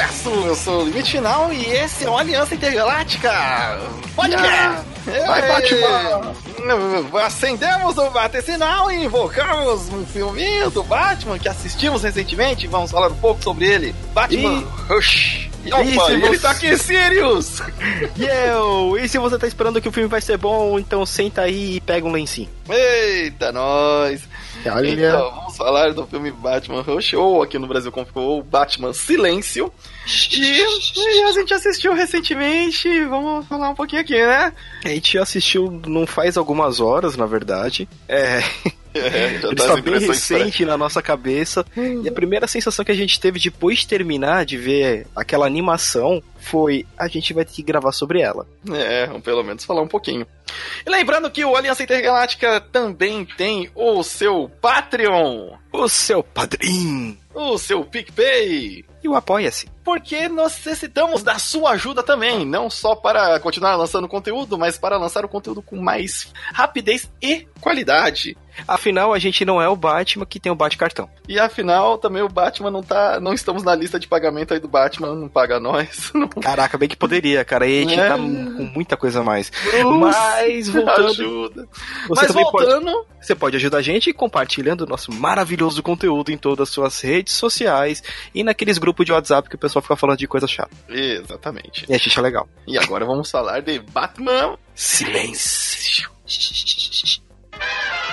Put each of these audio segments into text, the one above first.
Universo! Eu sou o Limite Final e esse é o Aliança Intergaláctica! Podcast! Vai, Batman! Acendemos o bate-sinal e invocamos um filminho do Batman que assistimos recentemente. Vamos falar um pouco sobre ele. Batman E- Rush! E opa, e ele você- tá aqui, Sirius! E eu! E se você tá esperando que o filme vai ser bom, então senta aí e pega um lencinho. Eita, nós! Olha. Então, vamos falar do filme Batman Rush, ou aqui no Brasil como ficou, Batman Silêncio. E, e a gente assistiu recentemente, vamos falar um pouquinho aqui, né? A gente assistiu não faz algumas horas, na verdade. É, É, já ele tá bem recente na nossa cabeça. E a primeira sensação que a gente teve depois de terminar de ver aquela animação foi: a gente vai ter que gravar sobre ela. É, pelo menos falar um pouquinho. E lembrando que o Aliança Intergaláctica também tem o seu Patreon, O seu padrinho! o seu PicPay. E o Apoia-se. Porque nós necessitamos da sua ajuda também, não só para continuar lançando conteúdo, mas para lançar o conteúdo com mais rapidez e qualidade. Afinal, a gente não é o Batman que tem o Bate-cartão. E afinal, também o Batman não tá. Não estamos na lista de pagamento aí do Batman, não paga nós. Não. Caraca, bem que poderia, cara. E a gente É. tá com muita coisa a mais. Mas voltando, Ajuda. você Mas também pode, voltando. você pode ajudar a gente compartilhando o nosso maravilhoso conteúdo em todas as suas redes sociais e naqueles grupos de WhatsApp que o pessoal fica falando de coisa chata. Exatamente. E a gente é legal. E agora vamos falar de Batman. Silêncio.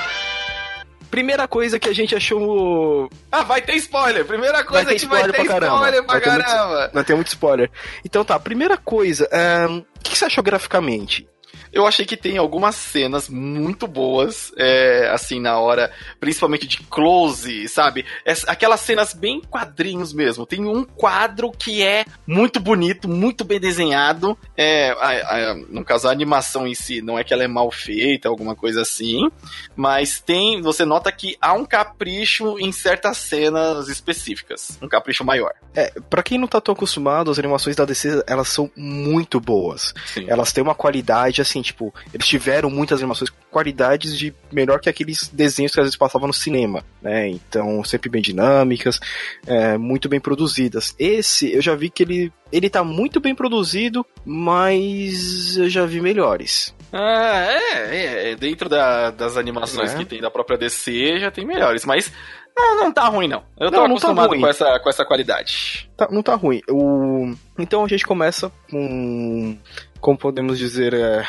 Primeira coisa que a gente achou. Ah, vai ter spoiler. Primeira coisa ter que vai spoiler ter pra caramba. spoiler pra Vai ter muito- caramba. Não tem muito spoiler. Então tá, primeira coisa. o que você achou graficamente? Eu achei que tem algumas cenas muito boas, é, assim, na hora, principalmente de close, sabe? Aquelas cenas bem quadrinhos mesmo. Tem um quadro que é muito bonito, muito bem desenhado. É, a- a- no caso, a animação em si, não é que ela é mal feita, alguma coisa assim, mas tem, você nota que há um capricho em certas cenas específicas. Um capricho maior. É, pra quem não tá tão acostumado, as animações da DC, elas são muito boas. Sim. Elas têm uma qualidade, assim, tipo, eles tiveram muitas animações com qualidades de melhor que aqueles desenhos que às vezes passavam no cinema, né? Então, sempre bem dinâmicas, é, muito bem produzidas. Esse, eu já vi que ele, ele tá muito bem produzido, mas eu já vi melhores. Ah, é, é, é, dentro da- das animações É. que tem da própria DC já tem melhores, mas não, não tá ruim não. Eu tô Não, não tá acostumado ruim. com, essa, com essa qualidade. Tá- não tá ruim. O, então a gente começa com, como podemos dizer, é,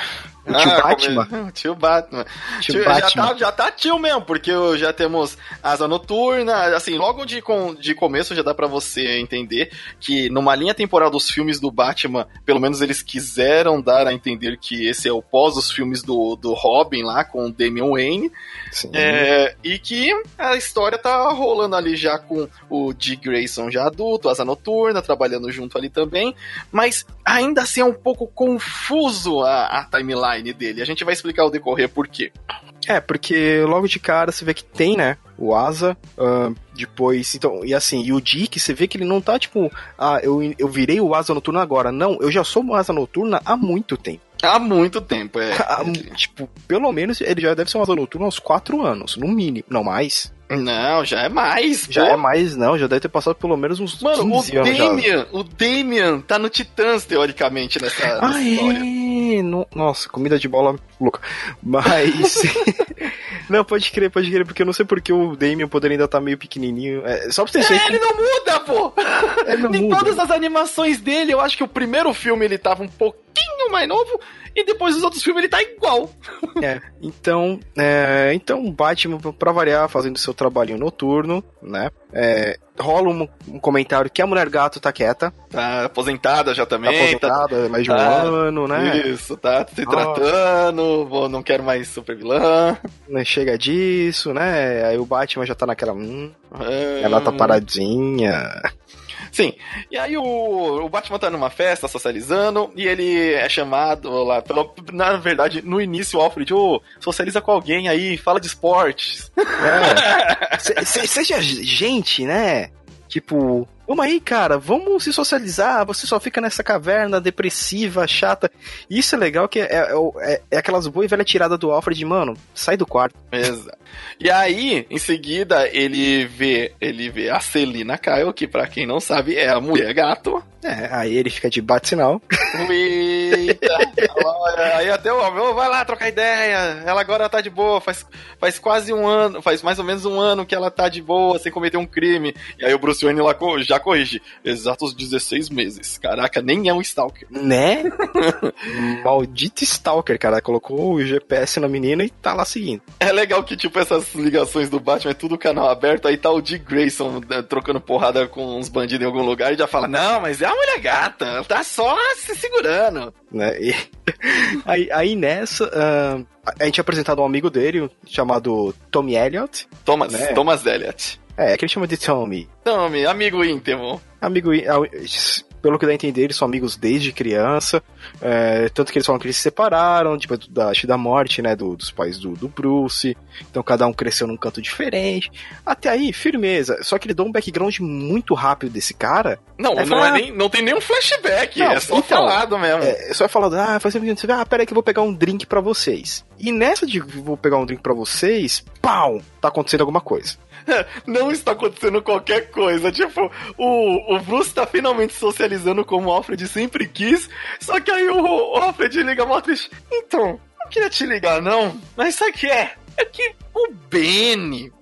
o tio Ah, Batman. como Tio Batman. Tio Tio- Batman. Já, tá, já tá tio mesmo, porque já temos Asa Noturna, assim, logo de, com, de começo já dá pra você entender que numa linha temporal dos filmes do Batman, pelo menos eles quiseram dar a entender que esse é o pós dos filmes do, do Robin lá, com o Damian Wayne. É, e que a história tá rolando ali já com o Dick Grayson já adulto, Asa Noturna, trabalhando junto ali também, mas ainda assim é um pouco confuso a, a timeline dele. A gente vai explicar o decorrer por quê. É, porque logo de cara você vê que tem, né? O Asa, ahn, depois. Então, e assim, e o Dick, você vê que ele não tá tipo, ah, eu, eu virei o Asa Noturna agora. Não, eu já sou o Asa Noturna há muito tempo. Há muito tempo, é. Há, tipo, pelo menos ele já deve ser um Asa Noturna há uns 4 anos, no mínimo. Não mais. Não, já é mais. Já pô. é mais, não, já deve ter passado pelo menos uns Mano, o 15 anos já. Damian, o Damian tá no Titãs, teoricamente, nessa, Ah, história. é. No- nossa, comida de bola louca. Mas. não, pode crer, pode crer, porque eu não sei porque o Damien poderia ainda estar meio pequenininho. É, só pra vocês É, verem. ele não muda, pô! Ele não em muda. todas as animações dele, eu acho que o primeiro filme ele tava um pouquinho mais novo, e depois os outros filmes ele tá igual. É, então, é, então o Batman, pra variar, fazendo seu trabalhinho noturno, né? É, rola um, um comentário que a mulher gato tá quieta, Tá aposentada já tá também. Tá, aposentada há mais de um tá. ano, né? Isso, tá se Ah. tratando, vou, não quero mais super vilã. Né, Chega disso, né? Aí o Batman já tá naquela. Hum, Ah. ela tá paradinha. Sim. E aí o, o Batman tá numa festa, socializando, e ele é chamado lá pelo. Na verdade, no início, o Alfred, ô, socializa com alguém aí, fala de esportes. É. Se- se- seja gente, né? Tipo, Vamos aí, cara, vamos se socializar. Você só fica nessa caverna depressiva, chata. Isso é legal que é, é, é, é aquelas boas e velha tirada do Alfred, mano, sai do quarto. Exato. E aí, em seguida, ele vê, ele vê a Celina Kyle, que pra quem não sabe é a mulher gato. É, aí ele fica de bate-sinal. Eita! aí até o homem, vai lá trocar ideia. Ela agora tá de boa, faz, faz quase um ano, faz mais ou menos um ano que ela tá de boa, sem cometer um crime. E aí o Bruce Wayne lá já corrige. Exatos 16 meses. Caraca, nem é um Stalker. Né? Maldito Stalker, cara. Colocou o GPS na menina e tá lá seguindo. É legal que, tipo, essas ligações do Batman é tudo canal aberto, aí tá o Dick Grayson né, trocando porrada com uns bandidos em algum lugar e já fala, não, mas é a mulher gata, tá só se segurando. Né? E, aí, aí nessa, uh, a gente é apresentado um amigo dele, chamado Tommy Elliott. Thomas, né? Thomas Elliott. É, é que ele chama de Tommy. Tommy, amigo íntimo. Amigo, pelo que dá a entender, eles são amigos desde criança. É, tanto que eles falam que eles se separaram, tipo, da, da morte, né, do, dos pais do, do, Bruce. Então cada um cresceu num canto diferente. Até aí, firmeza. Só que ele dá um background muito rápido desse cara. Não, não, fala, é nem, não tem nenhum flashback, não, é só então, falado mesmo. É, só falado, ah, faz sempre ah, pera aí que eu vou pegar um drink para vocês. E nessa de vou pegar um drink para vocês, pau, tá acontecendo alguma coisa. não está acontecendo qualquer coisa. Tipo, o, o Bruce tá finalmente socializando como o Alfred sempre quis. Só que aí o, o Alfred liga a Alfred. Então, não queria te ligar, não. Mas sabe o que é? É que o Benny,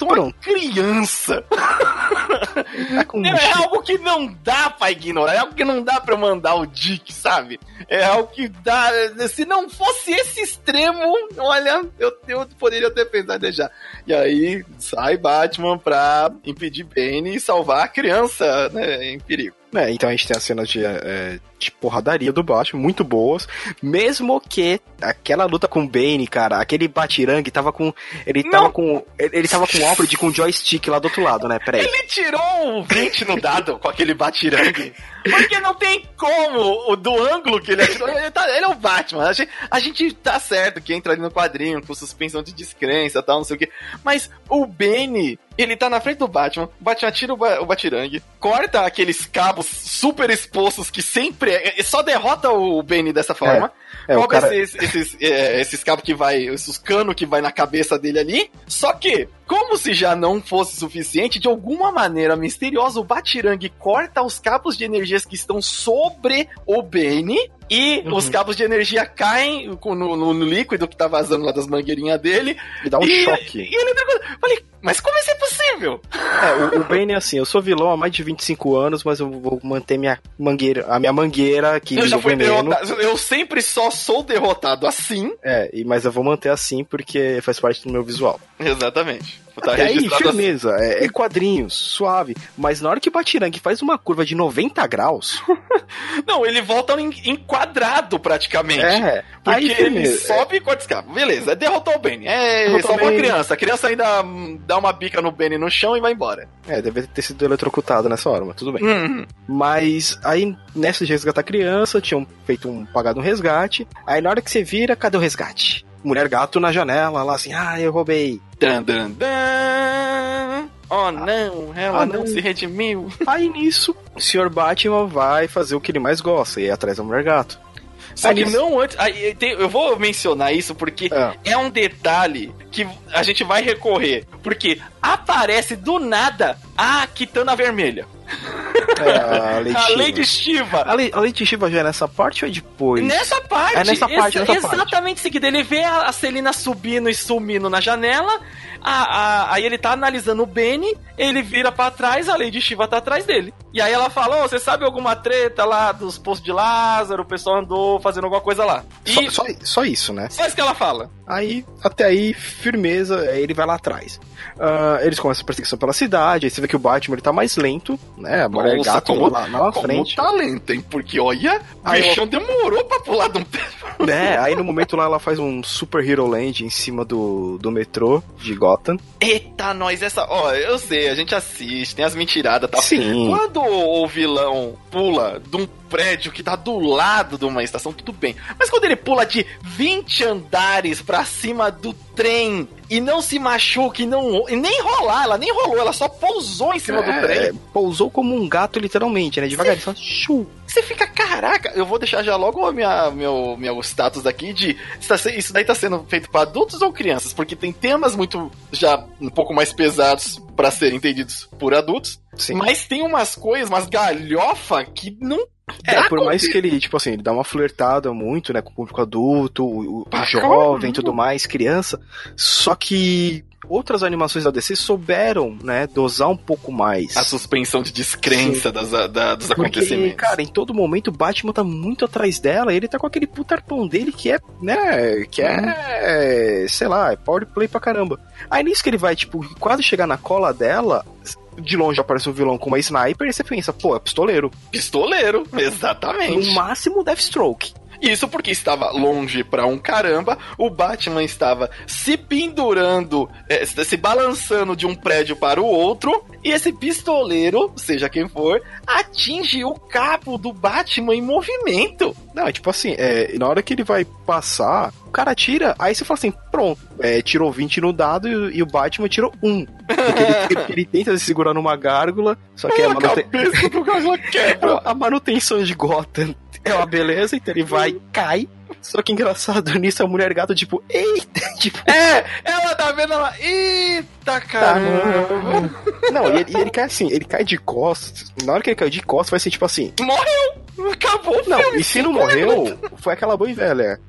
uma criança. Tá é algo que não dá pra ignorar, é algo que não dá pra mandar o Dick, sabe? É algo que dá. Se não fosse esse extremo, olha, eu, eu poderia ter pensado deixar. E aí sai Batman pra impedir Bane e salvar a criança né, em perigo. É, então a gente tem as cenas de, é, de porradaria do Batman, muito boas. Mesmo que aquela luta com o Bane, cara, aquele Batirangue tava com. Ele tava Não. com. Ele, ele tava com o Alfred com joystick lá do outro lado, né? Peraí. Ele tirou o 20 no dado com aquele Batirangue. Porque não tem como, o do ângulo que ele atirou, ele, tá, ele é o Batman. A gente, a gente tá certo que entra ali no quadrinho com suspensão de descrença e tal, não sei o que. Mas o Benny, ele tá na frente do Batman, o Batman tira o, ba o Batirangue, corta aqueles cabos super expostos que sempre. É, é só derrota o Benny dessa forma. É, é cara... esses, esses, é, esses cabos que vai. Esses canos que vai na cabeça dele ali. Só que como se já não fosse suficiente, de alguma maneira misteriosa, o Batirangue corta os cabos de energias que estão sobre o Bane e uhum. os cabos de energia caem no, no, no, líquido que tá vazando lá das mangueirinhas dele. E dá um e, choque. E ele Falei, mas como isso é possível? É, o, o Bane é assim, eu sou vilão há mais de 25 anos, mas eu vou manter minha mangueira, a minha mangueira que eu já fui veneno. Derrotado. Eu sempre só sou derrotado assim. É, mas eu vou manter assim porque faz parte do meu visual. Exatamente. Tá aí, firmeza, assim. é, é, quadrinhos, suave. Mas na hora que o Batirangue faz uma curva de 90 graus. não, ele volta enquadrado praticamente. É, porque aí, ele sobe e corta escapa. Beleza, derrotou o Benny. É, derrotou salvou a criança. A criança ainda dá uma bica no Benny no chão e vai embora. É, deve ter sido eletrocutado nessa hora, mas tudo bem. Uhum. Mas aí, nessa de resgatar a criança, tinham feito um pagado um resgate. Aí na hora que você vira, cadê o resgate? Mulher gato na janela, lá assim, ah, eu roubei. Dan, dan, dan. Oh não, ela ah, não. não. se redimiu. Aí nisso, o Sr. Batman vai fazer o que ele mais gosta, e ir atrás da mulher gato. Só que não antes. Eu vou mencionar isso porque é. é. um detalhe que a gente vai recorrer. Porque aparece do nada a Kitana Vermelha. É, a, Lady a Lady Shiva. A, Le, a Lady Shiva já é nessa parte ou é depois? Nessa parte. É nessa parte, Esse, nessa Exatamente seguida. Ele vê a Celina subindo e sumindo na janela. A, a, aí ele tá analisando o Benny, ele vira para trás, a Lady Shiva tá atrás dele. E aí ela fala: oh, você sabe alguma treta lá dos postos de Lázaro? O pessoal andou fazendo alguma coisa lá. E... Só, só, só, isso, né? Só isso que ela fala. Aí, até aí, firmeza, ele vai lá atrás. Uh, eles começam a perseguição pela cidade, aí você vê que o Batman ele tá mais lento, né? A mulher Nossa, gato como, lá na frente. Como tá lento, hein? Porque olha, o bichão demorou pra pular de um Né? Aí no momento lá ela faz um Super Hero Land em cima do, do metrô de Gotham. Eita, nós, essa. Ó, eu sei, a gente assiste, tem as mentiradas e tal. Sim. Quando o vilão pula de um prédio que tá do lado de uma estação, tudo bem. Mas quando ele pula de 20 andares pra cima do trem e não se machuque, não, e nem rolar, ela nem rolou, ela só pousou em cima é, do trem. Pousou como um gato, literalmente, né? Devagarinho, só chu. Você fica, caraca, eu vou deixar já logo minha, meu, meu status aqui de isso daí tá sendo feito para adultos ou crianças, porque tem temas muito já um pouco mais pesados para serem entendidos por adultos, Sim. mas tem umas coisas, umas galhofa que não é, por mais que ele, tipo assim, ele dá uma flertada muito, né, com o público adulto, o, o jovem e tudo mais, criança, só que outras animações da DC souberam, né, dosar um pouco mais. A suspensão de descrença das, da, dos Porque, acontecimentos. cara, em todo momento o Batman tá muito atrás dela e ele tá com aquele putarpão dele que é, né, que é, sei lá, é power play pra caramba. Aí nisso que ele vai, tipo, quase chegar na cola dela, de longe aparece um vilão com uma sniper e você pensa, pô, é pistoleiro. Pistoleiro, exatamente. No máximo Deathstroke. Isso porque estava longe pra um caramba, o Batman estava se pendurando, é, se balançando de um prédio para o outro, e esse pistoleiro, seja quem for, atinge o cabo do Batman em movimento. Não, é tipo assim, é, na hora que ele vai passar, o cara tira, aí você fala assim, pronto, é, tirou 20 no dado e, e, o Batman tirou 1. Porque ele, ele, tenta se segurar numa gárgula, só que a, a, manuten... a manutenção de Gotham é uma beleza, então ele vai, cai. Só que engraçado nisso, a mulher gato, tipo, eita, tipo. É, ela tá vendo ela. Eita, caramba! Não, e ele, ele, cai assim, ele cai de costas. Na hora que ele caiu de costas, vai ser tipo assim. Morreu! Acabou, Não, e se não morreu, foi aquela boa velha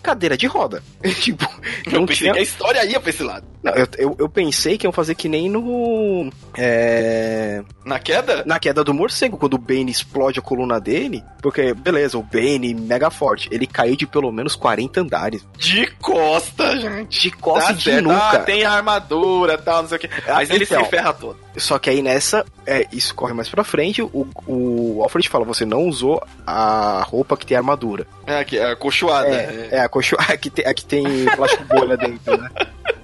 cadeira de roda. tipo, eu pensei tinha... que a história ia pra esse lado. Não, eu, eu, eu, pensei que iam fazer que nem no. É... Na queda? Na queda do morcego, quando o Bane explode a coluna dele. Porque, beleza, o Bane mega forte. Ele caiu de pelo menos 40 andares. De costa, gente. De costa tá de nuca. Ah, tem armadura e tal, não sei o que. Mas então, ele se então, ferra todo. Só que aí nessa, é, isso corre mais pra frente. O, o Alfred fala: você não usou a roupa que tem armadura. É, que é acolchoada. É, é, é acolchoada. Aqui tem, aqui tem plástico bolha dentro, né?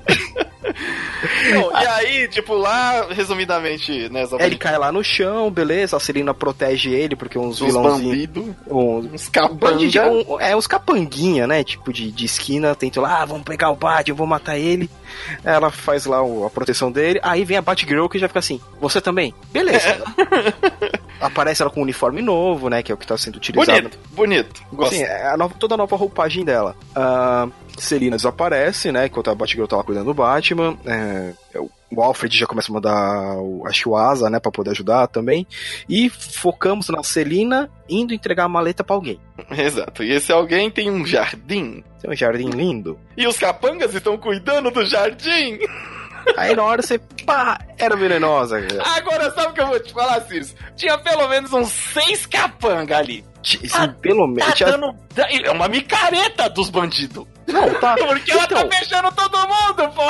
Não, e aí, tipo, lá, resumidamente, né? É, ele cai lá no chão, beleza, a Celina protege ele, porque uns vilãozinhos... Uns, uns capanga. Um, é, uns capanguinha, né? Tipo, de, de esquina, tentam lá, ah, vamos pegar o Batman, vou matar ele. Ela faz lá a proteção dele, aí vem a Batgirl que já fica assim, você também? Beleza. É. Aparece ela com um uniforme novo, né? Que é o que tá sendo utilizado. Bonito, bonito. Gosto. Sim, é a nova, toda a nova roupagem dela. Uh, Celina desaparece, né? Enquanto a Batgirl tá lá cuidando do Batman. É, é o Alfred já começa a mandar a Shuasa, né, pra poder ajudar também. E focamos na Celina indo entregar a maleta para alguém. Exato. E esse alguém tem um jardim. Tem um jardim lindo. E os capangas estão cuidando do jardim. Aí na hora você, pá, era venenosa. Cara. Agora sabe o que eu vou te falar, Sirius? Tinha pelo menos uns seis capangas ali. Tá, pelo menos. Tá dando, é uma micareta dos bandidos. Não, tá. Porque ela tá então, tá fechando todo mundo, pô.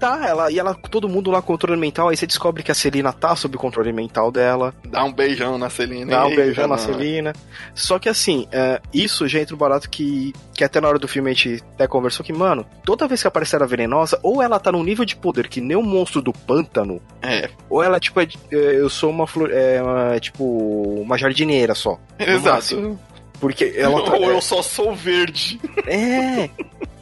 Tá, ela, e ela, todo mundo lá com controle mental, aí você descobre que a Celina tá sob controle mental dela. Dá um beijão na Celina. Dá um beijão na Celina. Só que assim, é, isso já entra no barato que, que até na hora do filme a gente até conversou que, mano, toda vez que aparecer a venenosa, ou ela tá num nível de poder que nem o monstro do pântano, é. ou ela, tipo, é, é eu sou uma flor, é, uma, tipo, uma jardineira só. Exato. Porque ela tá, Ou eu só sou verde. É.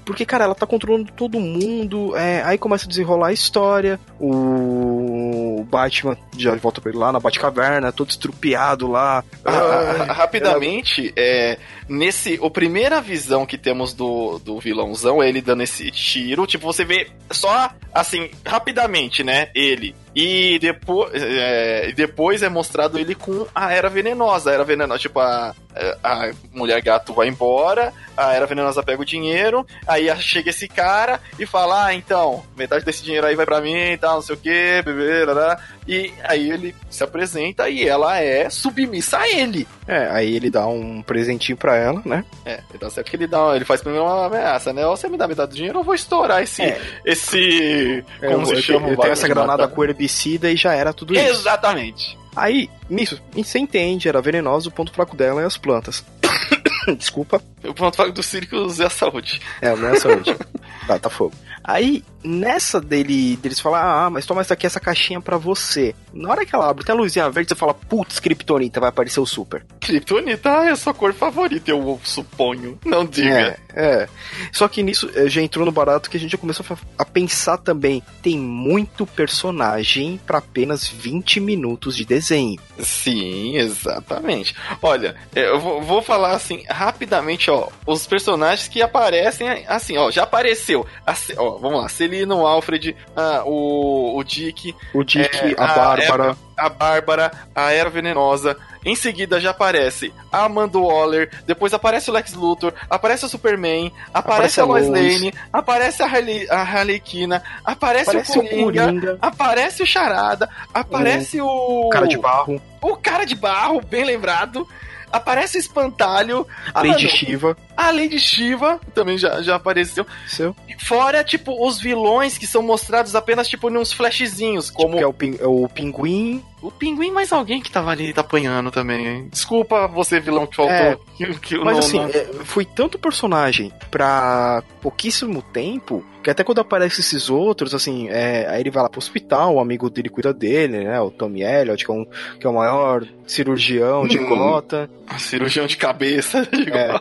Porque, cara, ela tá controlando todo mundo. É, aí começa a desenrolar a história. O Batman já volta pra ele lá na Batcaverna, todo estrupiado lá. Ah, rapidamente, ela... é, nesse. A primeira visão que temos do, do vilãozão é ele dando esse tiro. Tipo, você vê só assim, rapidamente, né? Ele. E depois, é, depois é mostrado ele com a Era Venenosa. A Era Venenosa, tipo, a, a mulher gato vai embora, a Era Venenosa pega o dinheiro, aí chega esse cara e fala: Ah, então, metade desse dinheiro aí vai pra mim e tal, não sei o que, bebê, lá, lá. E aí ele se apresenta e ela é submissa a ele. É, aí ele dá um presentinho pra ela, né? É, então certo que ele dá, ele faz primeiro uma ameaça, né? Ou você me dá metade do dinheiro, eu vou estourar esse. É. esse é, como eu, se chama? Eu, eu tenho essa granada com herbicida e já era tudo isso. Exatamente. Aí, nisso, você entende, era venenoso, o ponto fraco dela é as plantas. Desculpa. O ponto fraco do Circus é a saúde. É, não é a saúde. tá, tá fogo. Aí, nessa dele, deles falar, ah, mas toma essa aqui, essa caixinha pra você. Na hora que ela abre, tem a luzinha verde, você fala, putz, Kryptonita, vai aparecer o Super. Kryptonita é a sua cor favorita, eu suponho. Não diga. É, é. Só que nisso eh, já entrou no barato que a gente já começou a pensar também. Tem muito personagem para apenas 20 minutos de desenho. Sim, exatamente. Olha, eh, eu vou falar assim rapidamente, ó. Os personagens que aparecem, assim, ó, já apareceu. Assim, ó, vamos lá, Celino, Alfred, ah, o, o Dick. O Dick, é, a, a Bárbara. A Bárbara, a Era Venenosa, em seguida já aparece a Amanda Waller, depois aparece o Lex Luthor, aparece o Superman, aparece, aparece a Lois Lane, aparece a, Harley, a Harlequina, aparece, aparece o, Coringa, o Coringa, aparece o Charada, aparece o... o... Cara de Barro. O Cara de Barro, bem lembrado. Aparece o Espantalho. A Lady Shiva. A Lady Shiva também já, já apareceu. Seu. Fora, tipo, os vilões que são mostrados apenas, tipo, nos flashzinhos. Como tipo, é o, pin é o Pinguim. O Pinguim mais alguém que tava ali tá apanhando também. Hein? Desculpa você, vilão, que faltou. É, que, que mas não, assim, não... É, foi tanto personagem pra pouquíssimo tempo que até quando aparecem esses outros, assim, é, aí ele vai lá pro hospital, o amigo dele cuida dele, né? O Tommy Elliot, que é, um, que é o maior cirurgião de Gota. cirurgião de cabeça de é,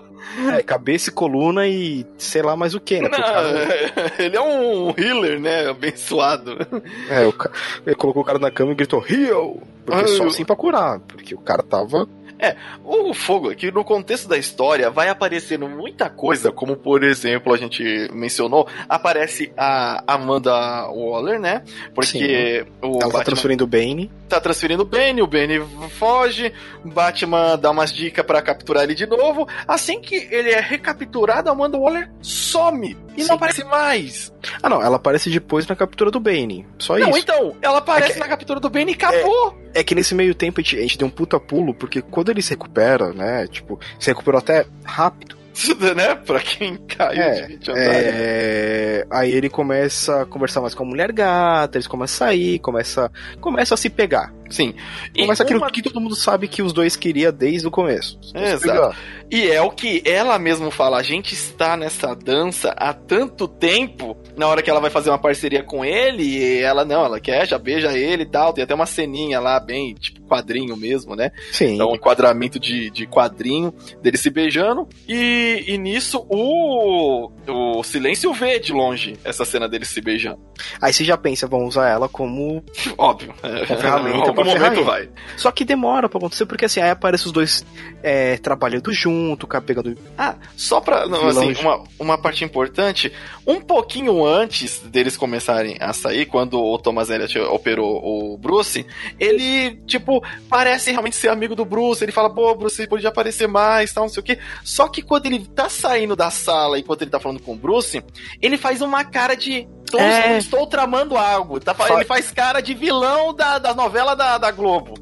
é, cabeça e coluna e sei lá mais o que, né? Não, ele é um healer, né? Abençoado. É, o, ele colocou o cara na cama e gritou, heal! Porque Ai, só assim pra curar, porque o cara tava é, o fogo aqui no contexto da história vai aparecendo muita coisa, como por exemplo, a gente mencionou, aparece a Amanda Waller, né? Porque Sim. o Ela tá Batman... tá transferindo o Bane. Tá transferindo o Bane, o Bane foge, Batman dá umas dicas para capturar ele de novo. Assim que ele é recapturado, a Amanda Waller some e Sim. não aparece mais. Ah, não, ela aparece depois na captura do Bane. Só não, isso. Não, então, ela aparece é que... na captura do Bane e acabou. É, é, que nesse meio tempo a gente, a gente deu um puta pulo, porque quando ele se recupera, né? Tipo, se recuperou até rápido. né? Pra quem caiu é, de é... Aí ele começa a conversar mais com a mulher gata, eles começam a sair, começa, começa a se pegar. Sim. Começa aquilo uma... que todo mundo sabe que os dois queria desde o começo. Exato. E é o que ela mesmo fala, a gente está nessa dança há tanto tempo, na hora que ela vai fazer uma parceria com ele, e ela não, ela quer, já beija ele e tal, tem até uma ceninha lá, bem, tipo, quadrinho mesmo, né? Sim. Então, um enquadramento de, de quadrinho dele se beijando, e, e nisso o, o Silêncio vê de longe essa cena dele se beijando. Aí você já pensa, vamos usar ela como... Óbvio. Como ferramenta algum momento vai. Só que demora pra acontecer, porque assim, aí aparece os dois é, trabalhando junto, pegando. Ah, só pra. Não, assim, uma, uma parte importante. Um pouquinho antes deles começarem a sair, quando o Thomas Elliot operou o Bruce, ele, tipo, parece realmente ser amigo do Bruce. Ele fala, pô, Bruce, podia aparecer mais, tal, não sei o quê. Só que quando ele tá saindo da sala, enquanto ele tá falando com o Bruce, ele faz uma cara de Estou, é... estou tramando algo. Tá, ele faz cara de vilão da, da novela da, da Globo.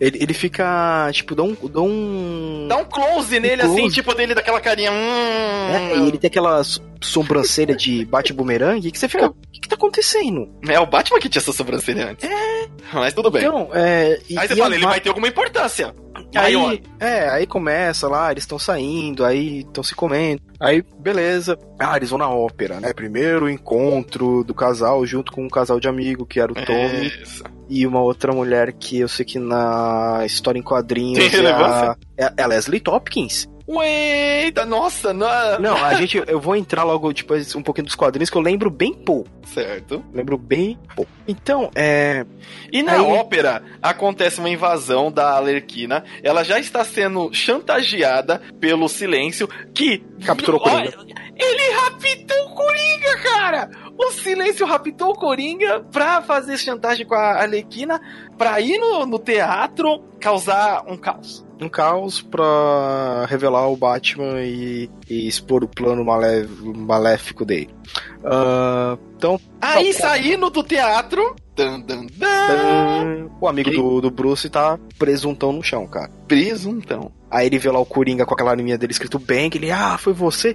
Ele, ele fica, tipo, dá um. Dá um, dá um close um nele, assim, close. assim, tipo, dele daquela carinha. Hum... É, e ele tem aquela sobrancelha de bate-bumerangue que você fica. O que, que tá acontecendo? É o Batman que tinha essa sobrancelha antes. É. Mas tudo bem. Então, é. E, aí você fala, ele vai ter alguma importância. Aí, aí é, aí começa lá, eles estão saindo, aí estão se comendo. Aí, beleza. Ah, eles vão na ópera, né? Primeiro encontro do casal junto com um casal de amigo, que era o Tommy. Isso. E uma outra mulher que eu sei que na história em quadrinhos é a, é a Leslie Topkins. Eita, nossa, não. Não, a gente, eu vou entrar logo depois um pouquinho dos quadrinhos que eu lembro bem pouco. Certo. Lembro bem pouco. Então, é. E na Aí... ópera acontece uma invasão da Alerquina. Ela já está sendo chantageada pelo silêncio que. Capturou o Coringa. Ele raptou o Coringa, cara! O silêncio raptou o Coringa pra fazer chantagem com a Arlequina, pra ir no, no teatro causar um caos um caos pra revelar o Batman e, e expor o plano maléfico dele. Uh, então. Aí tá, saindo do teatro. Dan, dan, dan, o amigo do, do Bruce tá presuntão no chão, cara. Presuntão. Aí ele vê lá o Coringa com aquela linha dele escrito Bang, ele, ah, foi você.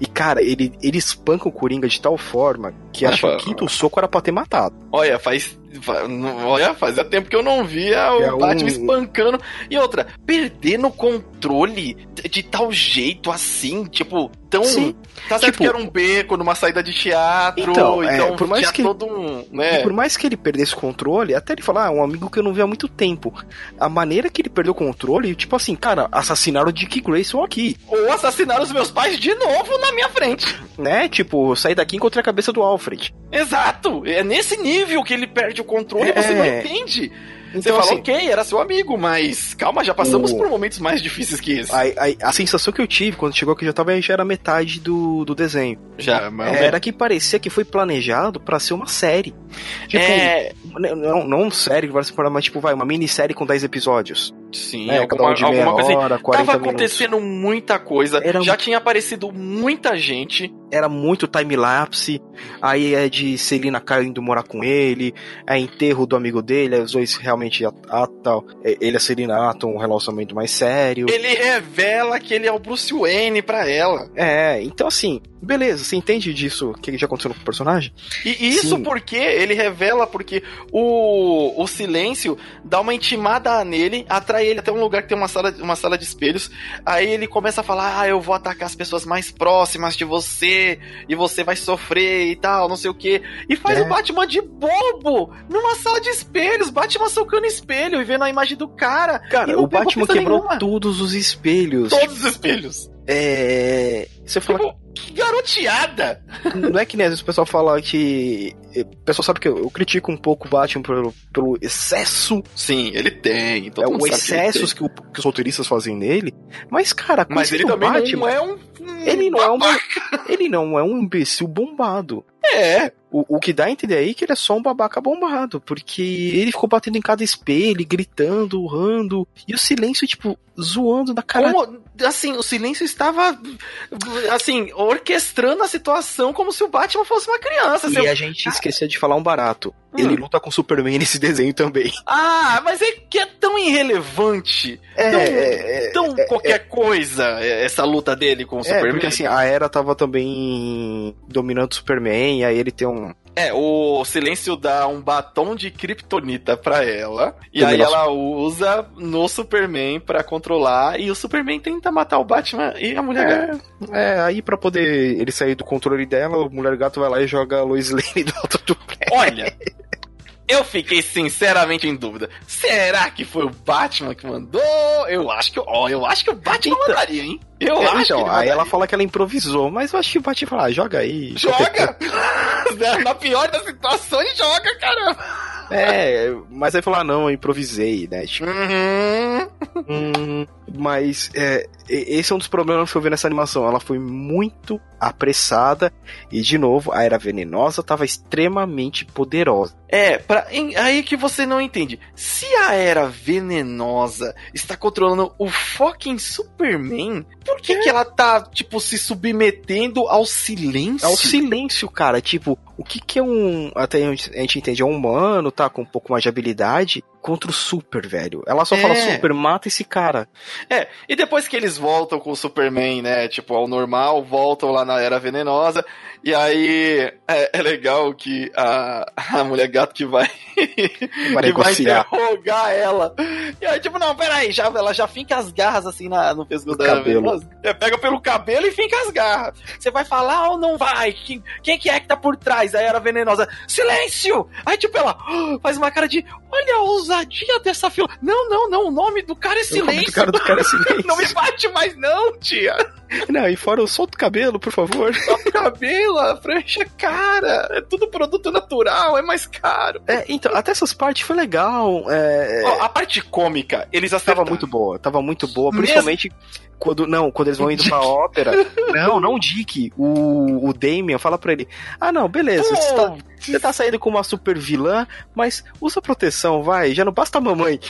E cara, ele, ele espanca o Coringa de tal forma que acho que o quinto soco era pra ter matado. Olha, faz Olha, fazia tempo que eu não via o é Batman um... espancando. E outra, perder no controle de, de tal jeito assim, tipo, tão. Sim. Tá certo tipo, que era um beco numa saída de teatro, então, então é, por mais que todo um. Né? Por mais que ele perdesse o controle, até ele falar, ah, um amigo que eu não vi há muito tempo. A maneira que ele perdeu o controle, tipo assim, cara, assassinaram o Dick Grayson aqui. Ou assassinaram os meus pais de novo na minha frente. Né? Tipo, sair daqui e encontrei a cabeça do Alfred. Exato! É nesse nível que ele perde o controle, é... você não entende. Então, você fala, assim, ok, era seu amigo, mas calma, já passamos o... por momentos mais difíceis que esse. A, a, a, sensação que eu tive quando chegou aqui já tava já era metade do, do desenho. Já, mas... Era que parecia que foi planejado para ser uma série. Tipo, é... não, não série, mas tipo, vai, uma minissérie com 10 episódios. Sim, né? alguma, de alguma coisa assim. hora, Tava acontecendo minutos. muita coisa, era... já tinha aparecido muita gente. Era muito time-lapse, aí é de Celina indo morar com ele, é enterro do amigo dele, os dois realmente, ah, tal, é, ele e a Celina atam um relacionamento mais sério. Ele revela que ele é o Bruce Wayne pra ela. É, então assim, beleza, você entende disso, o que já aconteceu com o personagem? E isso Sim. porque ele revela porque o, o silêncio dá uma intimada nele, atrai ele até um lugar que tem uma sala, uma sala de espelhos. Aí ele começa a falar: Ah, eu vou atacar as pessoas mais próximas de você, e você vai sofrer e tal, não sei o que. E faz é. o Batman de bobo numa sala de espelhos, Batman socando espelho e vendo a imagem do cara. Cara, o Batman quebrou nenhuma. todos os espelhos. Todos os espelhos. É. Você falou. Tipo, que garoteada! Não é que nem às vezes o pessoal fala que. O pessoal sabe que eu, eu critico um pouco o Batman pelo, pelo excesso. Sim, ele tem. é o excesso que, que, que, os roteiristas fazem nele. Mas, cara, mas ele também Batman, não é um. Ele não é um. Ele não é um imbecil bombado. É. O, o que dá a entender aí é que ele é só um babaca bombado, porque ele ficou batendo em cada espelho, gritando, urrando, e o silêncio, tipo, zoando da cara. Como, assim, o silêncio estava, assim, orquestrando a situação como se o Batman fosse uma criança. E a gente esqueceu de falar um barato. Hum. Ele luta com o Superman nesse desenho também. Ah, mas é que é tão irrelevante. É, tão, é, tão é, qualquer é, coisa essa luta dele com o é, Superman. Porque assim, a Era tava também dominando o Superman, e aí ele tem um é, o Silêncio dá um batom de kryptonita pra ela. E aí ela usa no Superman pra controlar. E o Superman tenta matar o Batman e a mulher é, É, aí pra poder ele sair do controle dela, o mulher gato vai lá e joga a Lois Lane do alto do prédio. Olha! Eu fiquei sinceramente em dúvida. Será que foi o Batman que mandou? Eu acho que, ó, eu acho que o Batman então, mandaria, hein? Eu é, acho então, que aí ela fala que ela improvisou, mas eu acho que o Batman fala, ah, joga aí. Joga! Na pior das situações, joga, caramba! É, mas aí falou, ah, não, eu improvisei, né? Tipo, uhum. hum, mas é, esse é um dos problemas que eu vi nessa animação. Ela foi muito apressada e, de novo, a Era Venenosa estava extremamente poderosa. É, pra, em, aí que você não entende. Se a Era Venenosa está controlando o fucking Superman, por que, é. que ela tá, tipo, se submetendo ao silêncio? Ao silêncio, cara. Tipo, o que que é um... Até a gente entende, é um humano, tá? Com um pouco mais de habilidade contra o Super, velho. Ela só é. fala, Super, mata esse cara. É, e depois que eles voltam com o Superman, né, tipo, ao normal, voltam lá na Era Venenosa, e aí é, é legal que a, a mulher gato que vai, que vai interrogar ela. E aí, tipo, não, peraí, já, ela já finca as garras assim na, no pescoço da Venenosa. É, pega pelo cabelo e finca as garras. Você vai falar ou não vai? Quem, quem que é que tá por trás? Aí era venenosa. Silêncio! Aí, tipo, ela oh, faz uma cara de, olha a ousadia dessa fila. Não, não, não, o nome do cara é Silêncio. O nome do cara, do cara é Silêncio. não me bate mais não, tia. Não, e fora o solto cabelo, por favor. Solto cabelo, a franja é cara. É tudo produto natural, é mais caro. É, então, até essas partes foi legal. É... Oh, a parte cômica, eles acertaram. Tava muito boa, tava muito boa, principalmente. Mesmo Quando, não, quando eles vão indo pra ópera. Não, não o Dick. O, o Damien fala pra ele: Ah, não, beleza. Você tá, você tá saindo com uma super vilã, mas usa proteção, vai. Já não basta a mamãe.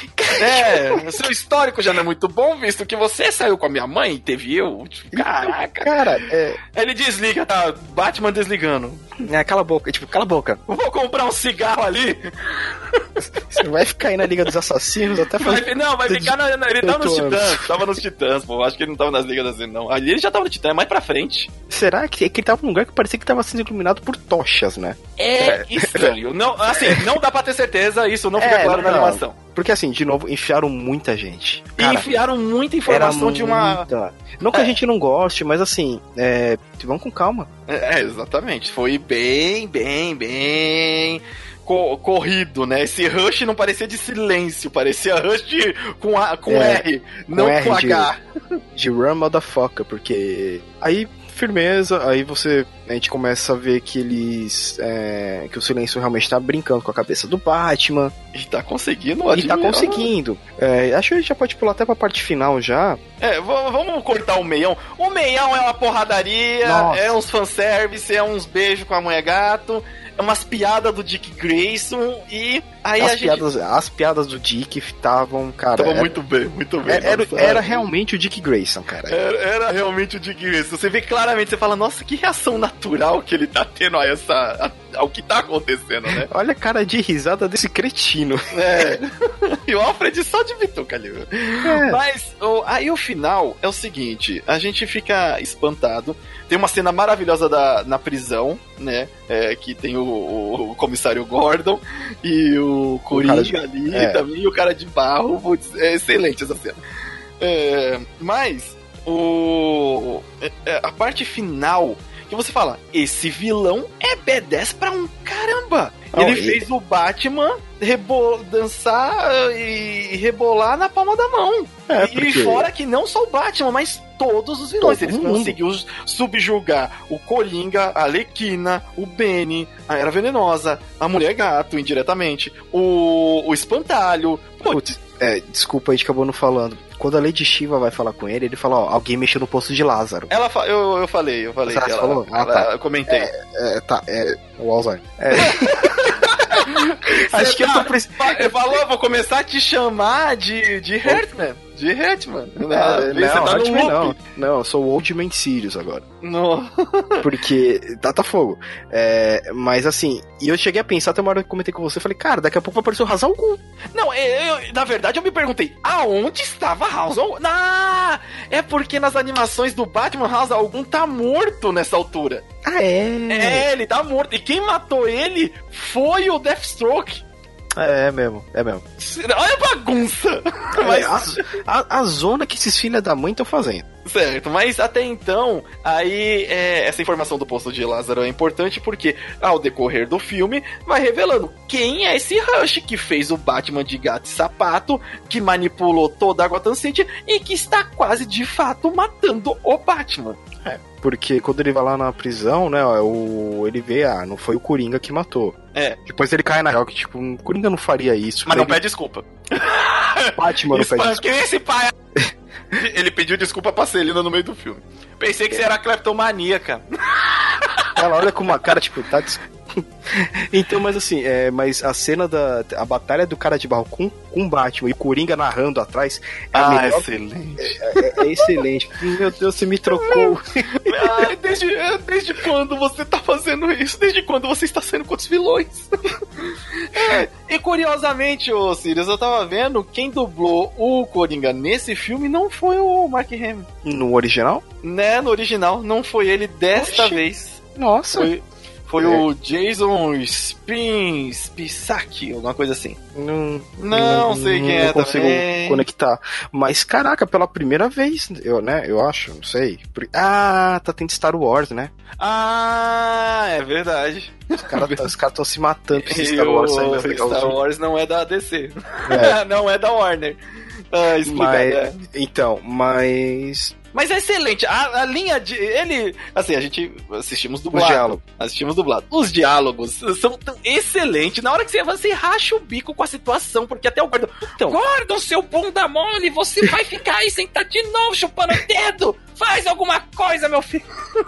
É, seu histórico já não é muito bom, visto que você saiu com a minha mãe e teve eu. Caraca. Cara, é. Ele desliga, tá? Batman desligando. É, cala a boca, tipo, cala a boca. Vou comprar um cigarro ali. Você vai ficar aí na Liga dos Assassinos até fazer. Não, vai ficar na, na, Ele tava nos Titãs. Tava nos Titãs, pô. Acho que ele não tava nas Ligas das Assassinos, não. Ali ele já tava no Titã, é mais pra frente. Será que, é que ele tava num lugar que parecia que tava sendo iluminado por tochas, né? É, é. estranho. Não, assim, não dá pra ter certeza, isso não fica é, claro não, na animação. Porque assim, de novo, enfiaram muita gente. Cara, e enfiaram muita informação de uma. Muita... Não que é. a gente não goste, mas assim, é... vamos com calma. É, exatamente. Foi bem, bem, bem co corrido, né? Esse rush não parecia de silêncio, parecia rush com, a, com é, R, com não R com H. De, de run motherfucker, porque aí firmeza, aí você a gente começa a ver que eles é, que o silêncio realmente tá brincando com a cabeça do Batman e tá conseguindo e tá conseguindo é, acho que a gente já pode pular até pra parte final já é, vamos cortar o meião o meião é uma porradaria Nossa. é uns fanservice é uns beijos com a mulher gato é umas piadas do Dick Grayson e aí as a piadas, gente... As piadas do Dick estavam, cara... Estavam era... muito bem, muito bem. Era, era, era, realmente o Dick Grayson, cara. Era, era, realmente o Dick Grayson. Você vê claramente, você fala, nossa, que reação natural que ele tá tendo a essa... ao que tá acontecendo, né? Olha a cara de risada desse cretino. É. e o Alfred só de bituca ali. É. Mas o, aí o final é o seguinte, a gente fica espantado tem uma cena maravilhosa da, na prisão, né? É, que tem o, o, o, comissário Gordon e o Coringa ali é. também, e o cara de barro. Putz, é excelente essa cena. É, mas o, é, é, a parte final que você fala, esse vilão é B10 pra um caramba. Ele fez o Batman rebo dançar e rebolar na palma da mão. É, porque... E fora que não só o Batman, mas todos os vilões. Todo Eles conseguiu subjugar o Coringa, a Lequina, o Benny, a Era Venenosa, a Mulher Gato, indiretamente, o, o Espantalho. Putz, é, desculpa, a gente acabou não falando. Quando a Lady Shiva vai falar com ele, ele fala, ó, alguém mexeu no posto de Lázaro. Ela fa eu, eu falei, eu falei. Você ela, falou? Ah, ela, tá. Eu comentei. É, é, tá, é o Alzheimer. É. Acho que tá, eu tô precisando. Falou, vou começar a te chamar de, de Hertman. De Hatman. Não, né? não, tá não. Não, eu sou o Old Man Sirius agora. Não. Porque tá, tá fogo. É, mas assim, e eu cheguei a pensar até uma hora que comentei com você, falei, cara, daqui a pouco vai aparecer o Razal Ghul. Não, eu, eu, na verdade eu me perguntei, aonde estava House Ah, é porque nas animações do Batman, House algum tá morto nessa altura. Ah, é? É, ele tá morto. E quem matou ele foi o Deathstroke. É, é mesmo, é mesmo. Olha a bagunça! É, mas... a, a, a, zona que esses filhos da mãe estão fazendo. Certo, mas até então, aí é, essa informação do posto de Lázaro é importante porque ao decorrer do filme vai revelando quem é esse Rush que fez o Batman de gato e sapato, que manipulou toda a Gotham City e que está quase de fato matando o Batman. É, porque quando ele vai lá na prisão, né, o, ele vê, ah, não foi o Coringa que matou. É. Depois ele cai na real que, tipo, o Coringa não faria isso. Mas não ele... pede desculpa. Batman não pede desculpa. Quem é esse pai? ele pediu desculpa pra Celina no meio do filme. Pensei que é. você era cleptomaníaca. Ela olha com uma cara, tipo, tá, então, mas assim, é, mas a cena da a batalha do cara de barro com, com Batman e o Coringa narrando atrás é ah, melhor, excelente. É, é, é, excelente. Meu Deus, você me trocou. Ah, desde, desde quando você tá fazendo isso? Desde quando você está sendo com os vilões? É, e curiosamente, ô Sirius, eu tava vendo quem dublou o Coringa nesse filme não foi o Mark Hamill. No original? Né, no original, não foi ele desta Oxi. vez. Nossa. Foi, foi é. o Jason Spin, Spisak, alguma coisa assim. Não, não, não sei quem não é. Não consigo também. conectar. Mas caraca, pela primeira vez, eu, né? Eu acho, não sei. Ah, tá tendo Star Wars, né? Ah, é verdade. Os caras estão cara se matando pra Star Wars. Star Wars não é da DC. É. não é da Warner. Ah, mas, é. Então, mas Mas é excelente. A, a linha de. Ele. Assim, a gente assistimos dublado. diálogos. Assistimos dublado. Os diálogos são tão excelentes. Na hora que você, você racha o bico com a situação, porque até o Gordon. Então. Gordon, seu bunda mole, você vai ficar aí sentado de novo chupando o dedo. Faz alguma coisa, meu filho.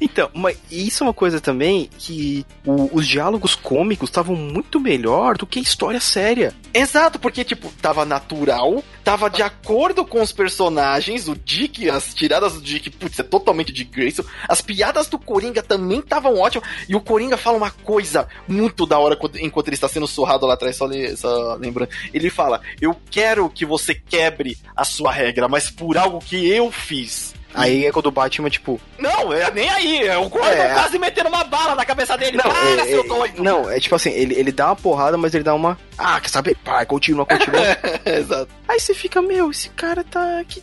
Então, mas isso é uma coisa também que o- os diálogos cômicos estavam muito melhor do que a história séria. Exato, porque, tipo, tava natural, tava de acordo com os personagens, o Dick, as tiradas do Dick, putz, é totalmente de Grayson. As piadas do Coringa também estavam ótimas, e o Coringa fala uma coisa muito da hora enquanto ele está sendo surrado lá atrás, só, le- só lembrando. Ele fala: Eu quero que você quebre a sua regra, mas por algo que eu fiz. Aí é quando o Batman, tipo. Não, é nem aí, é o Gordon É. quase metendo uma bala na cabeça dele. Não, Para, é, seu é- doido! não, é tipo assim, ele, ele dá uma porrada, mas ele dá uma. Ah, quer saber? Pai, continua, continua. Exato. Aí você fica, meu, esse cara tá aqui.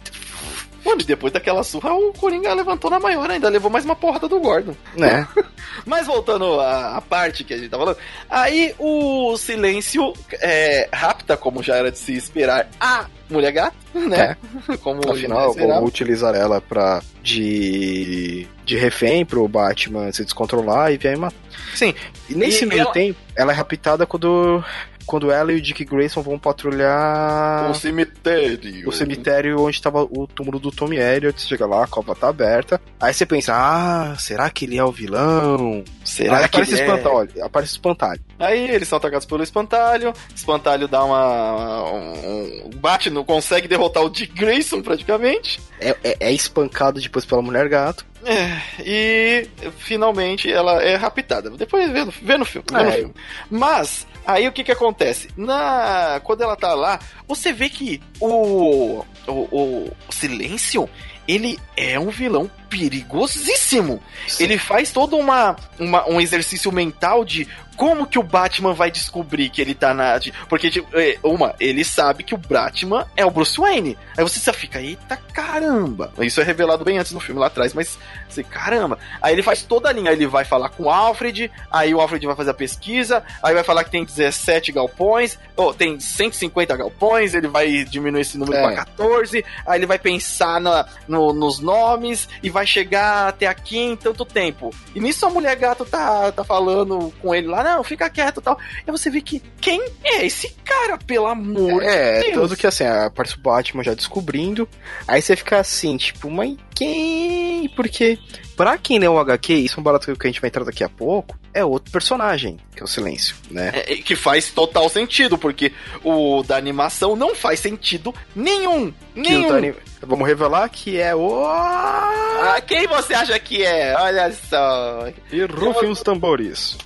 Mano, depois daquela surra, o Coringa levantou na maior, ainda levou mais uma porrada do Gordon. Né? Mas voltando à, à parte que a gente tá falando, aí o silêncio é, rapta, como já era de se esperar, a mulher gata, né? Como já Afinal, vou utilizar ela pra. de. de refém pro Batman se descontrolar e vier matar. Sim, E nesse E meio ela- tempo, ela é raptada quando. Quando ela e o Dick Grayson vão patrulhar o cemitério. o cemitério onde estava o túmulo do Tommy Elliot. Você chega lá, a cova tá aberta. Aí você pensa, ah, será que ele é o vilão? Será Aí que aparece ele é? espantalho, aparece espantalho. Aí eles são atacados pelo espantalho, espantalho dá uma... Um, bate, não consegue derrotar o Dick Grayson praticamente. É, é- é espancado depois pela mulher gato. É, e finalmente ela é raptada. Depois vê no, vê no filme. vê no É. filme. Mas, aí o que que acontece? Na, quando ela tá lá, você vê que o, o, o Silêncio, ele é um vilão perigosíssimo. Ele faz todo uma, uma- um exercício mental de como que o Batman vai descobrir que ele tá na. porque, tipo, é, uma, ele sabe que o Batman é o Bruce Wayne. Aí você só fica, eita caramba. Isso é revelado bem antes no filme lá atrás, mas você, caramba. Aí ele faz toda a linha, ele vai falar com o Alfred, aí o Alfred vai fazer a pesquisa, aí vai falar que tem 17 galpões, ou tem 150 galpões, ele vai diminuir esse número É. pra 14, aí ele vai pensar na, no- nos nomes e vai chegar até aqui em tanto tempo. E nisso a mulher gato tá, tá falando com ele lá, não, fica quieto e tal. E você vê que quem é esse cara, pelo amor É, de Deus? tanto que assim, aparece o Batman já descobrindo. Aí você fica assim, tipo, mas quem? Porque, pra quem lê o HQ, isso é um barato que a gente vai entrar daqui a pouco, é outro personagem, que é o Silêncio, né? É, que faz total sentido, porque o da animação não faz sentido nenhum. Nenhum. Dani- Vamos revelar que é o. Ah, quem você acha que é? Olha só. E rufem os tambores.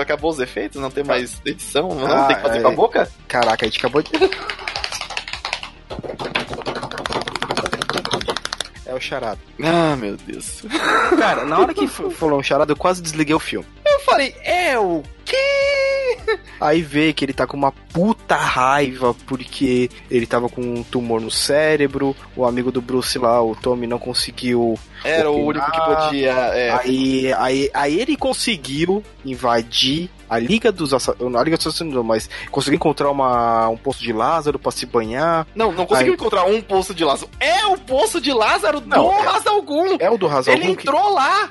Acabou os efeitos? Não tem mais edição? Não Ah, tem que fazer é. com a boca? Caraca, a gente acabou de. É o charada. Ah, meu Deus. Cara, na hora que falou um charada, eu quase desliguei o filme. Eu falei, é o quê? Aí vê que ele tá com uma puta raiva porque ele tava com um tumor no cérebro, o amigo do Bruce lá, o Tommy, não conseguiu. Era o Opinar. único que podia. É, Aí, aí, aí ele conseguiu invadir a Liga dos Assassinos. Não a Liga dos Assassinos, não, mas conseguiu encontrar uma, um poço de Lázaro pra se banhar. Não, não conseguiu Aí- encontrar um poço de Lázaro. É o poço de Lázaro Não, do é- Razalgum. É o do Razal Ele entrou lá.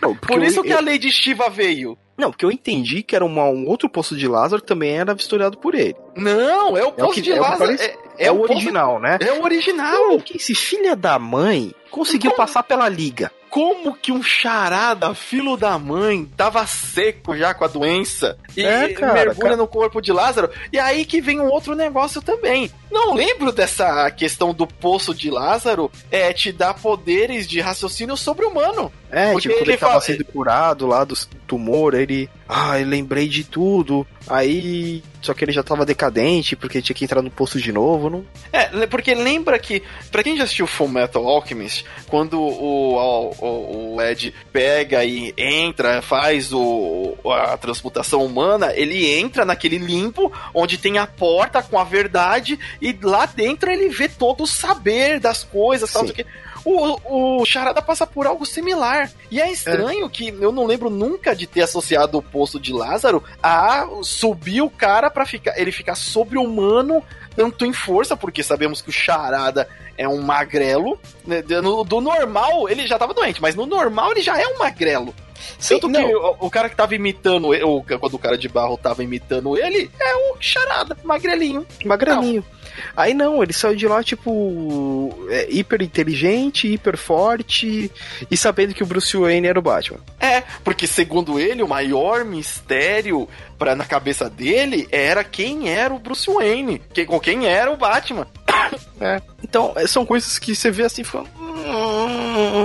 Não, Por eu- isso que eu- a Lady Shiva veio. Não, porque eu entendi que era uma- um outro poço de Lázaro que também era vistoriado por ele. Não, é o É o poço que- de é o que Lázaro. parece- É, É, o poço- original, né? É o original. Como que esse filho da mãe conseguiu Como? passar pela liga? Como que um charada, filho da mãe, tava seco já com a doença e É, cara, mergulha cara. no corpo de Lázaro? E aí que vem um outro negócio também. Não lembro dessa questão do poço de Lázaro é te dar poderes de raciocínio sobre-humano. É, Porque tipo, quando ele ele tava fala- sendo curado lá do tumor, ele. Ah, eu lembrei de tudo. Aí. Só que ele já tava decadente, porque tinha que entrar no poço de novo. Não... É, porque lembra que, pra quem já assistiu Full Metal Alchemist, quando o, o, o Ed pega e entra, faz o, a transmutação humana, ele entra naquele limpo onde tem a porta com a verdade e lá dentro ele vê todo o saber das coisas, tal, sei o. O, Charada passa por algo similar. E é estranho que eu não lembro nunca de ter associado o poço de Lázaro a subir o cara pra ficar, ele ficar sobre-humano tanto em força, porque sabemos que o Charada é um magrelo. Né? Do, do normal, ele já tava doente, mas no normal ele já é um magrelo. Sim, Tanto que o, o, cara que tava imitando, o, quando o cara de barro tava imitando ele, é o Charada, magrelinho. Magrelinho. Não. Aí não, ele saiu de lá, tipo, é, hiper inteligente, hiper forte e sabendo que o Bruce Wayne era o Batman. É, porque segundo ele, o maior mistério para na cabeça dele era quem era o Bruce Wayne, que, com quem era o Batman. É. Então, é, são coisas que você vê assim, fica.